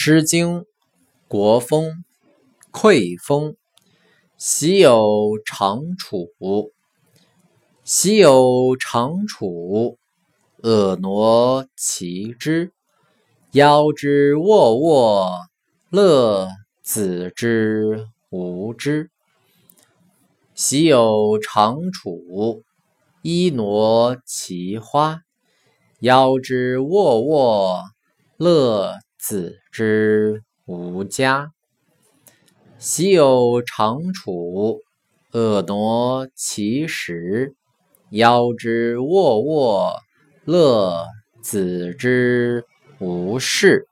诗经·国风·溃风。昔有长楚，昔有长楚，婀娜其枝，夭之沃沃，乐子之无知。昔有长楚，衣挪其花，夭之沃沃，乐子之无家。喜有长处，恶夺其食，夭之沃沃，乐子之无事。